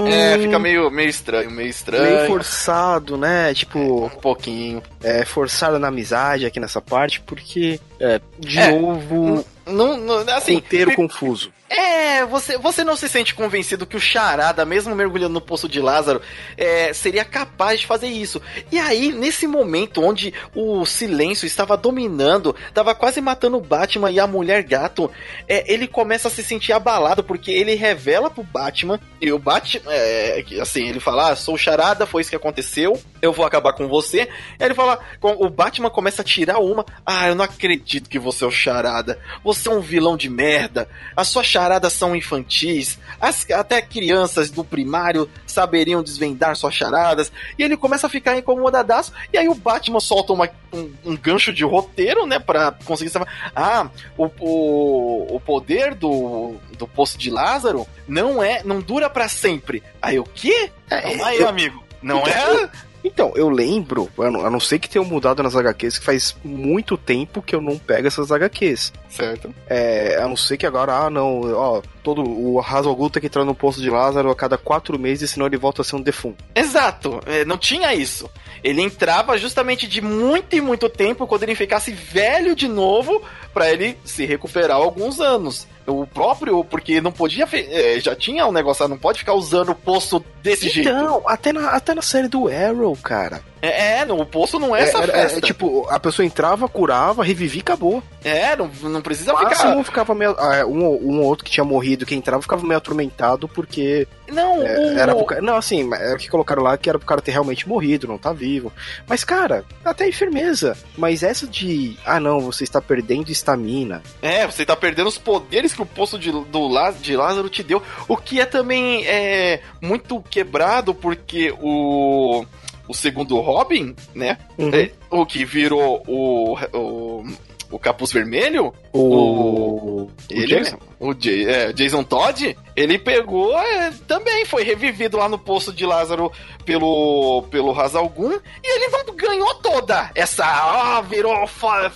É, fica meio, meio estranho, meio estranho. Meio forçado, né? Tipo. É, um pouquinho. É, forçado na amizade aqui nessa parte, porque, é, de é, novo. Não, não, assim, inteiro confuso. É, você, você não se sente convencido que o Charada, mesmo mergulhando no poço de Lázaro, é, seria capaz de fazer isso. E aí, nesse momento onde o silêncio estava dominando, estava quase matando o Batman e a mulher gato, é, ele começa a se sentir abalado porque ele revela pro Batman, e o Batman, é, assim, ele fala: ah, sou o Charada, foi isso que aconteceu, eu vou acabar com você. E ele fala: o Batman começa a tirar uma, ah, eu não acredito que você é o Charada, você é um vilão de merda, a sua charadas são infantis, as, até crianças do primário saberiam desvendar suas charadas, e ele começa a ficar incomodadaço, e aí o Batman solta uma, um, um, gancho de roteiro, né, pra conseguir saber, ah, o, o, o poder do, do Poço de Lázaro não é, não dura para sempre. Aí o quê? É, aí, amigo, não então, é? Então, eu lembro, a não ser que tenham mudado nas HQs, que faz muito tempo que eu não pego essas HQs. Certo. É, a não ser que agora, ah, não, ó, todo o Hazalgu tem que entrar no posto de Lázaro a cada quatro meses, senão ele volta a ser um defunto. Exato, é, não tinha isso. Ele entrava justamente de muito e muito tempo, quando ele ficasse velho de novo, para ele se recuperar alguns anos. O próprio, porque não podia. É, já tinha um negócio, não pode ficar usando o poço desse então, jeito. Não, até na, até na série do Arrow, cara. É, é no, o poço não é, é essa é, festa. É, tipo, a pessoa entrava, curava, revivia e acabou. É, não, não precisa Máximo ficar. ficava meio. Ah, um, um ou outro que tinha morrido, que entrava, ficava meio atormentado porque. Não, é, o... era pro, Não, assim, era o que colocaram lá que era pro cara ter realmente morrido, não tá vivo. Mas, cara, até aí firmeza. Mas essa de. Ah, não, você está perdendo estamina. É, você está perdendo os poderes que o poço de, do, de Lázaro te deu. O que é também é, muito quebrado, porque o o segundo Robin, né? Uhum. É, o que virou o, o, o Capuz Vermelho, o, o, ele, o Jason, o Jay, é, Jason Todd, ele pegou, é, também foi revivido lá no poço de Lázaro pelo pelo Hazalgun e ele não ganhou toda essa, ó, oh, virou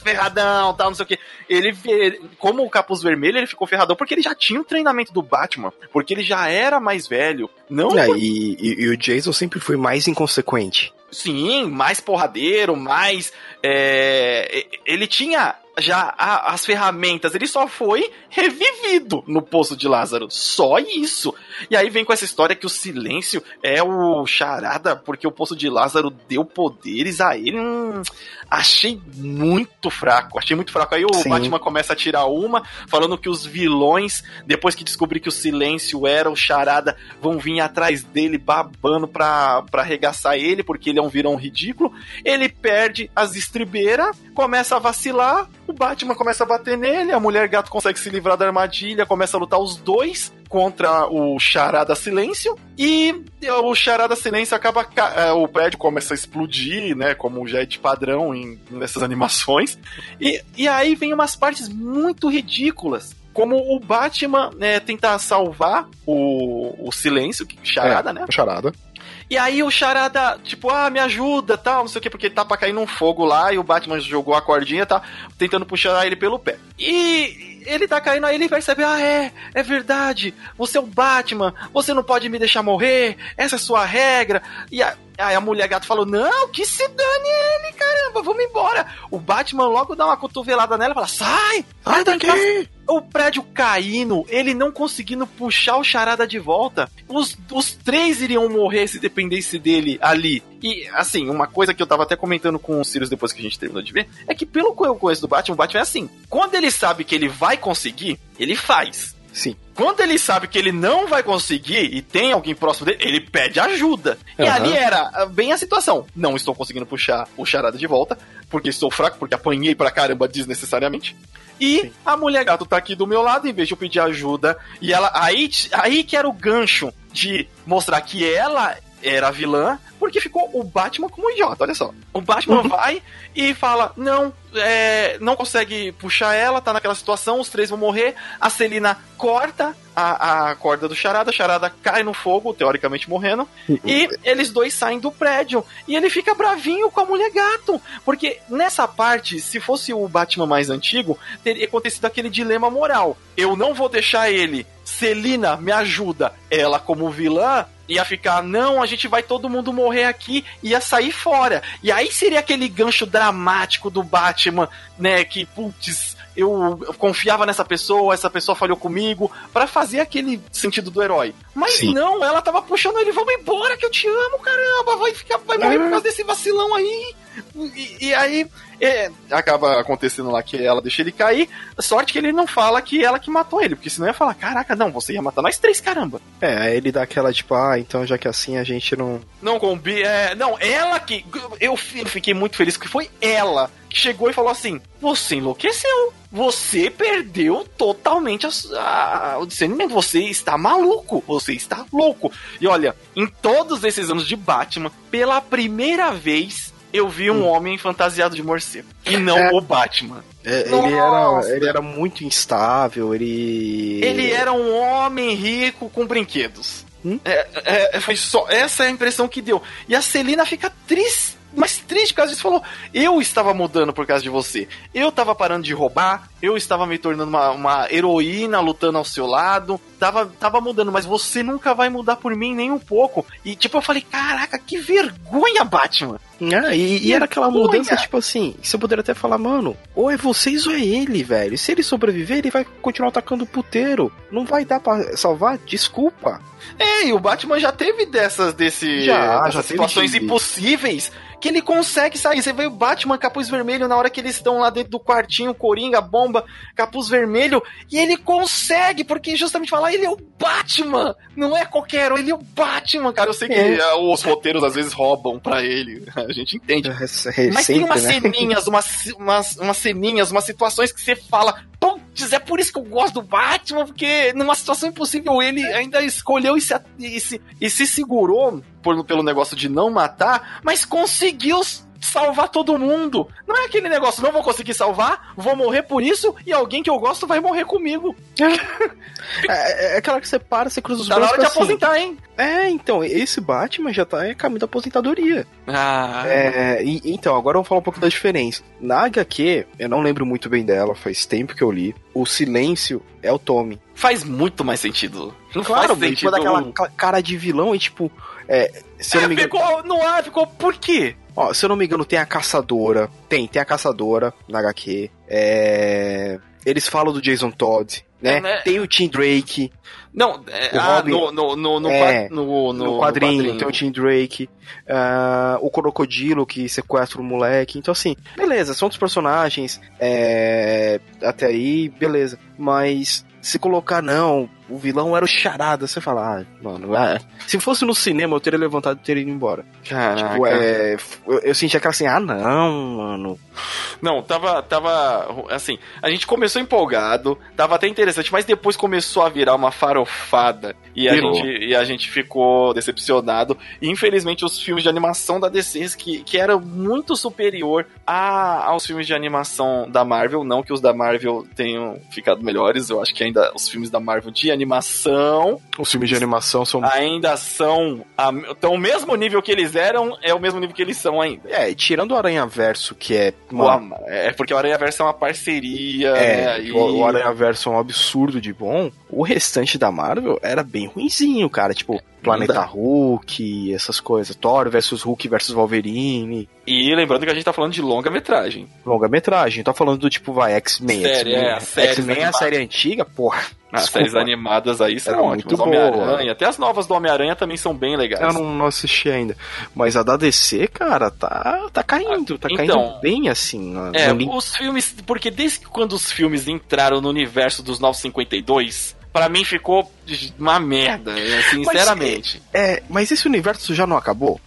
ferradão, tal, não sei o que. Ele como o Capuz Vermelho, ele ficou ferradão porque ele já tinha o treinamento do Batman, porque ele já era mais velho. Não, é, e, e, e o Jason sempre foi mais inconsequente. Sim, mais porradeiro, mais. É, ele tinha já a, as ferramentas, ele só foi revivido no Poço de Lázaro. Só isso. E aí vem com essa história que o silêncio é o charada, porque o Poço de Lázaro deu poderes a ele. Hum, achei muito fraco, achei muito fraco. Aí o Sim. Batman começa a tirar uma, falando que os vilões, depois que descobrir que o silêncio era o charada, vão vir atrás dele babando pra, pra arregaçar ele, porque ele é um vilão ridículo. Ele perde as estribeiras, começa a vacilar, o Batman começa a bater nele, a mulher gato consegue se livrar da armadilha, começa a lutar os dois contra o Charada Silêncio e o Charada Silêncio acaba é, o prédio começa a explodir, né, como já é de padrão em, nessas animações. E, e aí vem umas partes muito ridículas como o Batman né, tentar salvar o, o silêncio, charada, é, né? Charada. E aí o Charada, tipo, ah, me ajuda, tal, não sei o que, porque ele tá pra cair num fogo lá e o Batman jogou a cordinha, tá tentando puxar ele pelo pé. E ele tá caindo, aí ele percebe, ah, é, é verdade, você é o Batman, você não pode me deixar morrer, essa é a sua regra. E a, aí a mulher gato falou, não, que se dane ele, caramba, vamos embora. O Batman logo dá uma cotovelada nela e fala, sai, sai daqui o prédio caindo, ele não conseguindo puxar o charada de volta, os, os três iriam morrer se dependesse dele ali. E, assim, uma coisa que eu tava até comentando com o Sirius depois que a gente terminou de ver, é que pelo que eu conheço do Batman, o Batman é assim. Quando ele sabe que ele vai conseguir, ele faz. Sim. Quando ele sabe que ele não vai conseguir e tem alguém próximo dele, ele pede ajuda. E Aham. ali era ah, bem a situação. Não estou conseguindo puxar o charada de volta, porque estou fraco, porque apanhei pra caramba desnecessariamente. E Sim. a mulher gato tá aqui do meu lado, em vez de eu pedir ajuda. E ela. Aí, aí que era o gancho de mostrar que ela era a vilã, porque ficou o Batman como um idiota, olha só. O Batman vai e fala: não, é, não consegue puxar ela, tá naquela situação, os três vão morrer. A Celina corta a, a corda do Charada, a Charada cai no fogo, teoricamente morrendo. E eles dois saem do prédio. E ele fica bravinho com a mulher gato. Porque nessa parte, se fosse o Batman mais antigo, teria acontecido aquele dilema moral. Eu não vou deixar ele. Celina, me ajuda. Ela, como vilã, ia ficar, não, a gente vai todo mundo morrer aqui, ia sair fora. E aí seria aquele gancho dramático do Batman, né? Que, putz, eu confiava nessa pessoa, essa pessoa falhou comigo, pra fazer aquele sentido do herói. Mas Sim. não, ela tava puxando ele, vamos embora que eu te amo, caramba, vai ficar, vai morrer por causa desse vacilão aí. E, e aí é, acaba acontecendo lá que ela deixa ele cair. Sorte que ele não fala que ela que matou ele, porque senão ia falar: caraca, não, você ia matar nós três, caramba. É, aí ele dá aquela tipo, ah, então já que assim a gente não. Não combi, é, não, ela que eu fi- fiquei muito feliz que foi ela que chegou e falou assim: "Você enlouqueceu. Você perdeu totalmente a- a- o discernimento. Você está maluco. Você está louco." E olha, em todos esses anos de Batman, pela primeira vez eu vi um homem fantasiado de morcego e não É. o Batman. É, ele, era, ele era muito instável, ele. Ele era um homem rico com brinquedos. Hum? É, é, foi só essa é a impressão que deu. E a Celina fica triste, mas triste por causa disso. Falou: Eu estava mudando por causa de você. Eu estava parando de roubar. Eu estava me tornando uma, uma heroína lutando ao seu lado. Tava, tava mudando, mas você nunca vai mudar por mim nem um pouco. E tipo, eu falei: Caraca, que vergonha, Batman. Ah, e, e era aquela mudança, tipo assim, você poderia até falar, mano, ou é vocês ou é ele, velho. Se ele sobreviver, ele vai continuar atacando o puteiro. Não vai dar pra salvar? Desculpa. É, e o Batman já teve dessas desse, Já, dessas já teve situações de- impossíveis que ele consegue sair. Você vê o Batman capuz vermelho na hora que eles estão lá dentro do quartinho, Coringa, bomba, capuz vermelho, e ele consegue, porque justamente falar, ele é o Batman, não é qualquer herói, ele é o Batman, cara. Eu sei que É. ah, os roteiros às vezes roubam pra ele, a gente entende. Mas tem Sempre, umas né? ceninhas, umas, umas, umas ceninhas, umas situações que você fala, putz, é por isso que eu gosto do Batman, porque numa situação impossível ele ainda escolheu e se, e se, e se segurou por- pelo negócio de não matar, mas conseguiu salvar todo mundo. Não é aquele negócio, não vou conseguir salvar, vou morrer por isso e alguém que eu gosto vai morrer comigo. É, é aquela que você para, você cruza os Tá na braços hora de e fala assim, aposentar, hein? É, então, esse Batman já tá em caminho da aposentadoria. Ah, É, e- então, agora vamos falar um pouco da diferença. Na HQ, eu não lembro muito bem dela, faz tempo que eu li. O silêncio é o Tommy. faz muito mais sentido. Não Claro, faz sentido. tipo, daquela ca- cara de vilão e tipo. É, se eu não me engano. ficou no ar, ficou por quê? Ó, se eu não me engano, tem a caçadora. Tem, tem a caçadora na HQ. É. Eles falam do Jason Todd, né? É, né? Tem o Tim Drake Não, é, ah, Robin- no, no, no, no, É, qua- no, no, quadrinho, tem o Tim Drake, ah, o Crocodilo que sequestra o moleque. Então, assim, beleza, são outros personagens. é, até aí, beleza. Mas se colocar, não, o vilão era o Charada, você fala, ah, mano, ah, se fosse no cinema eu teria levantado e teria ido embora. Caraca. Tipo, é, eu, eu senti aquela assim, ah, não, mano. Não, tava, tava, assim, a gente começou empolgado, tava até interessante, mas depois começou a virar uma farofada e a, Virou. gente, e a gente ficou decepcionado. E infelizmente os filmes de animação da DC, que, que era muito superior a, aos filmes de animação da Marvel, não que os da Marvel tenham ficado melhores, eu acho que ainda os filmes da Marvel de animação Os filmes de animação são. ainda são a, tão o mesmo nível que eles eram, é o mesmo nível que eles são ainda. É, tirando o Aranha Verso, que é. É porque o Aranha Verso é uma parceria, É, né? E- o, Aranha Verso é um absurdo de bom. O restante da Marvel era bem ruinzinho, cara. Tipo, Planeta dá. Hulk, essas coisas. Thor versus Hulk versus Wolverine. E lembrando que a gente tá falando de longa-metragem. Longa-metragem. Tá falando do tipo, vai, X-Men. Série, X-Men é, as séries X-Men é a série antiga, porra. As Desculpa. séries animadas aí são Era ótimas. Homem-Aranha, até as novas do Homem-Aranha também são bem legais. Eu não, não assisti ainda. Mas a da DC, cara, tá, tá caindo. Tá Então, caindo bem assim. É, os filmes. Porque desde quando os filmes entraram no universo dos 952, para mim ficou uma merda, sinceramente. Mas, é, é, mas esse universo já não acabou?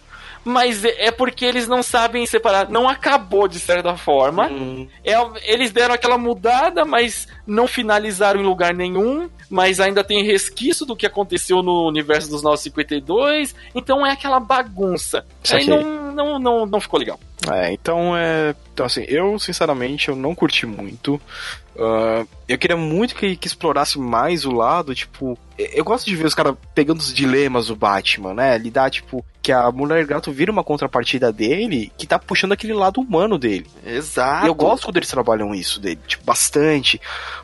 Mas é, é porque eles não sabem separar. Não acabou de certa forma. Uhum. É, eles deram aquela mudada, mas não finalizaram em lugar nenhum. Mas ainda tem resquício do que aconteceu no universo dos 952. Então é aquela bagunça. Aí não, não, não, não ficou legal. É, então é. Então, assim, eu, sinceramente, eu não curti muito. Uh, eu queria muito que, que, explorasse mais o lado, tipo. Eu gosto de ver os caras pegando os dilemas do Batman, né? Lidar, tipo, que a Mulher Gato vira uma contrapartida dele que tá puxando aquele lado humano dele. Exato. E eu gosto quando eles trabalham isso dele, tipo, bastante.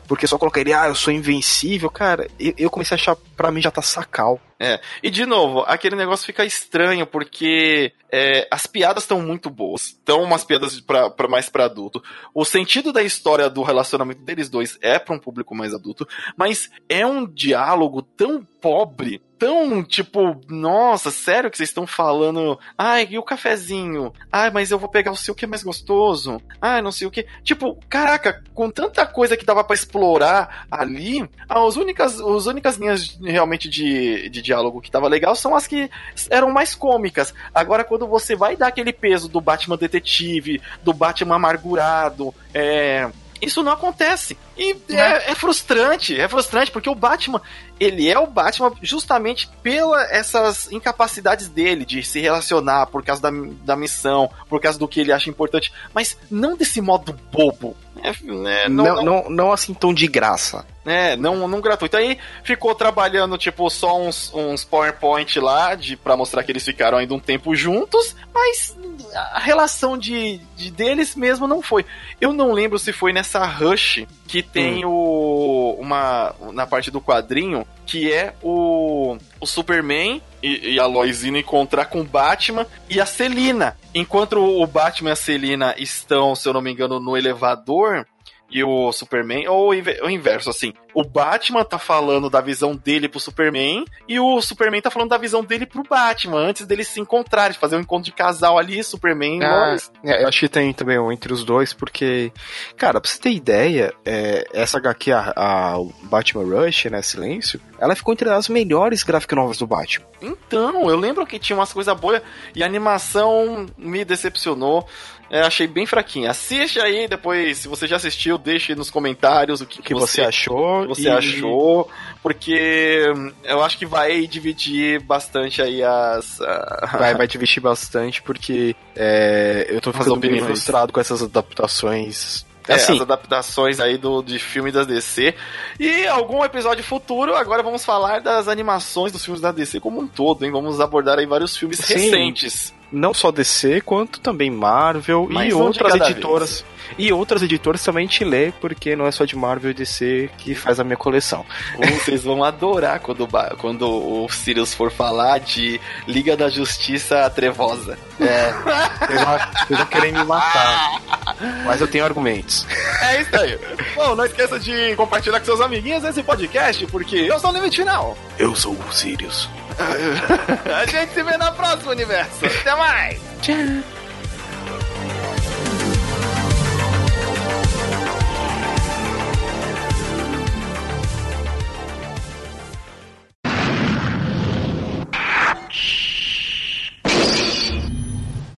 Porque só colocar ele, ah, eu sou invencível, cara, eu, eu comecei a achar, pra mim já tá sacal. É. E de novo, aquele negócio fica estranho, porque é, as piadas estão muito boas. Estão umas piadas pra, pra mais para adulto. O sentido da história do relacionamento deles dois é para um público mais adulto, mas é um diálogo tão pobre tão, tipo, nossa, sério que vocês estão falando? Ai, e o cafezinho? Ai, mas eu vou pegar o seu que é mais gostoso. Ai, não sei o que. Tipo, caraca, com tanta coisa que dava para explorar ali, as únicas, as únicas linhas realmente de, de diálogo que tava legal são as que eram mais cômicas. Agora, quando você vai dar aquele peso do Batman detetive, do Batman amargurado, é isso não acontece. E é, é, frustrante, é frustrante, porque o Batman, ele é o Batman justamente pela essas incapacidades dele de se relacionar por causa da, da missão, por causa do que ele acha importante, mas não desse modo bobo. É, né, não, não, não, não, assim tão de graça. É, não, não gratuito. Aí ficou trabalhando, tipo, só uns, uns PowerPoint lá de, pra mostrar que eles ficaram ainda um tempo juntos, mas a relação de, de deles mesmo não foi. Eu não lembro se foi nessa Rush que tem hum. o. uma. na parte do quadrinho, que é o. o Superman e, e a Loisina encontrar com o Batman e a Celina. Enquanto o Batman e a Celina estão, se eu não me engano, no elevador, e o Superman, ou o inverso, assim. O Batman tá falando da visão dele pro Superman e o Superman tá falando da visão dele pro Batman, antes deles se encontrarem, fazer um encontro de casal ali, Superman e ah, é, Eu acho que tem também um entre os dois, porque, cara, pra você ter ideia, é, essa HQ, a, a Batman Rush, né, Silêncio, ela ficou entre as melhores graphic novels do Batman. Então, eu lembro que tinha umas coisas boas e a animação me decepcionou. É, achei bem fraquinha. Assiste aí, depois, se você já assistiu, deixe nos comentários o que, que você, você, achou. Você e... achou, porque eu acho que vai dividir bastante aí as. Vai, vai dividir bastante, porque é, eu tô ficando bem frustrado com essas adaptações é, assim, as adaptações aí do, de filme das DC. E algum episódio futuro, agora vamos falar das animações dos filmes da DC como um todo, hein? Vamos abordar aí vários filmes Sim. recentes não só DC, quanto também Marvel Mas e outras editoras. Vez. E outras editoras também te lê, porque não é só de Marvel e DC que faz a minha coleção. Vocês vão adorar quando, quando o Sirius for falar de Liga da Justiça Trevosa. É, vocês vão querer me matar. Mas eu tenho argumentos. É isso aí. Bom, não esqueça de compartilhar com seus amiguinhos esse podcast, porque eu sou o Limite Final. Eu sou o Sirius. A gente se vê na próxima universo. Até mais. Tchau.